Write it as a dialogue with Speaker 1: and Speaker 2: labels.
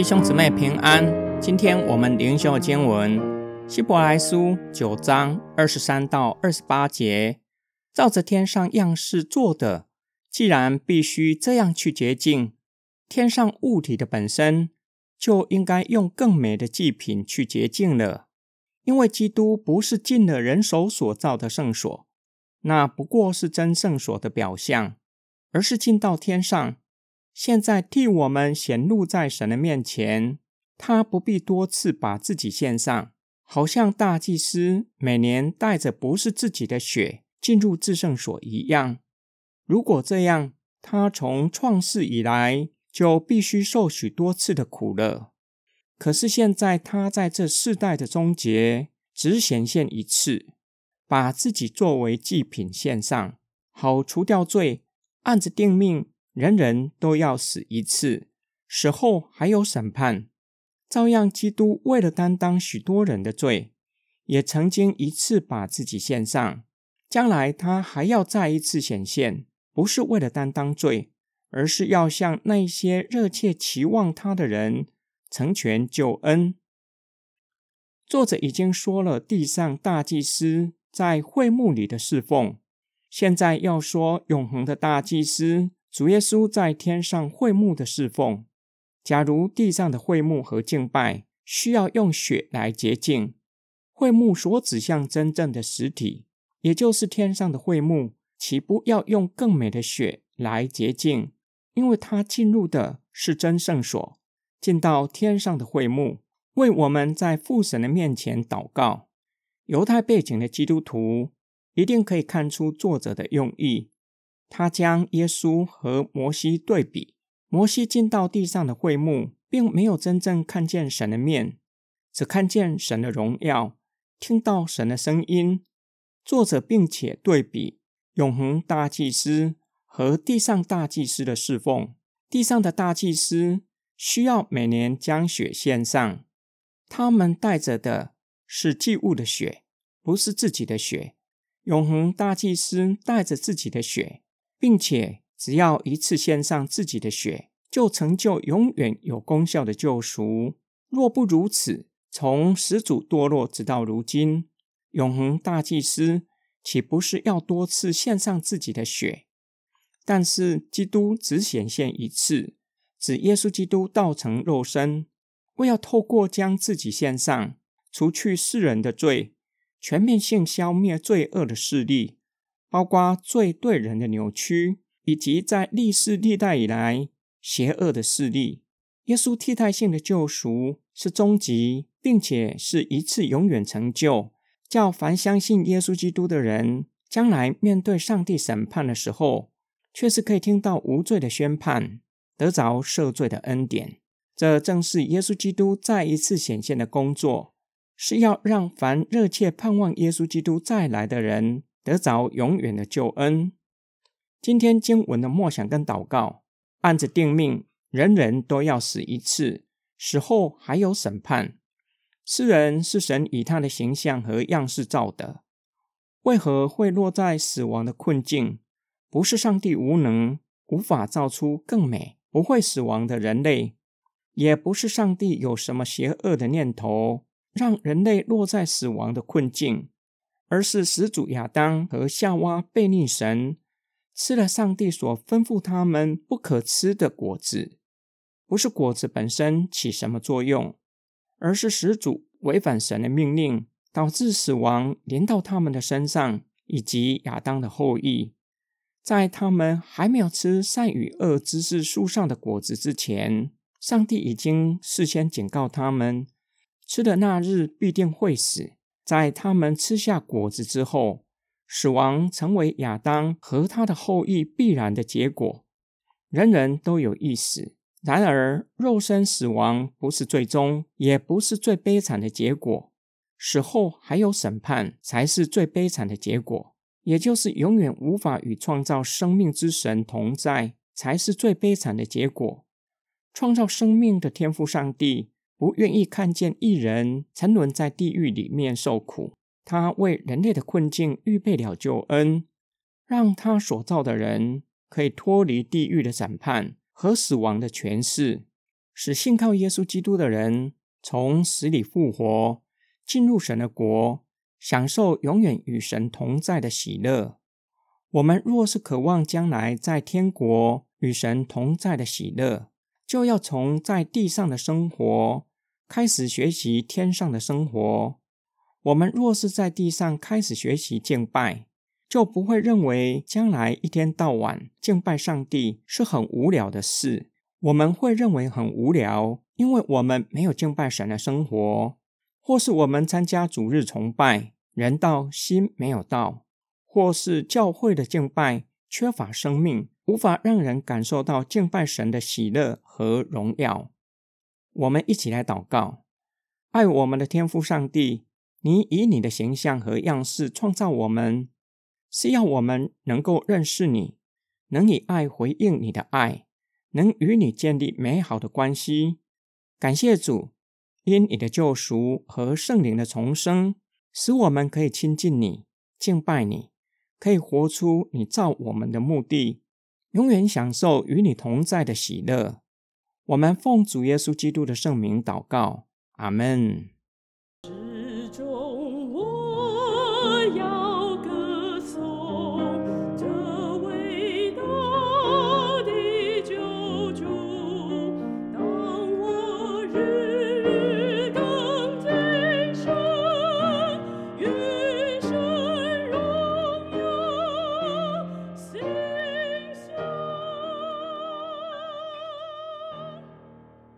Speaker 1: 弟兄姊妹平安，今天我们灵修经文希伯来书九章二十三到二十八节，照着天上样式做的，既然必须这样去洁净，天上物体的本身就应该用更美的祭品去洁净了，因为基督不是进了人手所造的圣所，那不过是真圣所的表象，而是进到天上。现在替我们显露在神的面前，他不必多次把自己献上，好像大祭司每年带着不是自己的血进入至圣所一样。如果这样，他从创世以来就必须受许多次的苦了。可是现在他在这世代的终结，只显现一次，把自己作为祭品献上，好除掉罪，按着定命。人人都要死一次，死后还有审判。照样，基督为了担当许多人的罪，也曾经一次把自己献上。将来他还要再一次显现，不是为了担当罪，而是要向那些热切期望他的人成全救恩。作者已经说了，地上大祭司在会幕里的侍奉，现在要说永恒的大祭司。主耶稣在天上会幕的侍奉，假如地上的会幕和敬拜需要用血来洁净，会幕所指向真正的实体，也就是天上的会幕，岂不要用更美的血来洁净？因为他进入的是真圣所，进到天上的会幕，为我们在父神的面前祷告。犹太背景的基督徒一定可以看出作者的用意。他将耶稣和摩西对比，摩西进到地上的会幕，并没有真正看见神的面，只看见神的荣耀，听到神的声音。作者并且对比永恒大祭司和地上大祭司的侍奉。地上的大祭司需要每年将血献上，他们带着的是祭物的血，不是自己的血。永恒大祭司带着自己的血。并且只要一次献上自己的血，就成就永远有功效的救赎。若不如此，从始祖堕落直到如今，永恒大祭司岂不是要多次献上自己的血？但是基督只显现一次，指耶稣基督道成肉身，为要透过将自己献上，除去世人的罪，全面性消灭罪恶的势力。包括罪对人的扭曲，以及在历世历代以来邪恶的势力，耶稣替代性的救赎是终极，并且是一次永远成就，叫凡相信耶稣基督的人，将来面对上帝审判的时候，却是可以听到无罪的宣判，得着赦罪的恩典。这正是耶稣基督再一次显现的工作，是要让凡热切盼望耶稣基督再来的人。得着永远的救恩。今天经文的默想跟祷告，按着定命，人人都要死一次，死后还有审判。世人是神以他的形象和样式造的，为何会落在死亡的困境？不是上帝无能，无法造出更美、不会死亡的人类，也不是上帝有什么邪恶的念头，让人类落在死亡的困境。而是始祖亚当和夏娃背逆神，吃了上帝所吩咐他们不可吃的果子。不是果子本身起什么作用，而是始祖违反神的命令，导致死亡临到他们的身上，以及亚当的后裔。在他们还没有吃善与恶知识树上的果子之前，上帝已经事先警告他们，吃的那日必定会死。在他们吃下果子之后，死亡成为亚当和他的后裔必然的结果。人人都有意死，然而肉身死亡不是最终，也不是最悲惨的结果。死后还有审判，才是最悲惨的结果，也就是永远无法与创造生命之神同在，才是最悲惨的结果。创造生命的天赋上帝。不愿意看见一人沉沦在地狱里面受苦，他为人类的困境预备了救恩，让他所造的人可以脱离地狱的审判和死亡的权势，使信靠耶稣基督的人从死里复活，进入神的国，享受永远与神同在的喜乐。我们若是渴望将来在天国与神同在的喜乐，就要从在地上的生活开始学习天上的生活。我们若是在地上开始学习敬拜，就不会认为将来一天到晚敬拜上帝是很无聊的事。我们会认为很无聊，因为我们没有敬拜神的生活，或是我们参加主日崇拜，人到心没有到。或是教会的敬拜缺乏生命，无法让人感受到敬拜神的喜乐和荣耀。我们一起来祷告：爱我们的天父上帝，你以你的形象和样式创造我们，是要我们能够认识你，能以爱回应你的爱，能与你建立美好的关系。感谢主，因你的救赎和圣灵的重生，使我们可以亲近你，敬拜你。可以活出你造我们的目的，永远享受与你同在的喜乐。我们奉主耶稣基督的圣名祷告，阿门。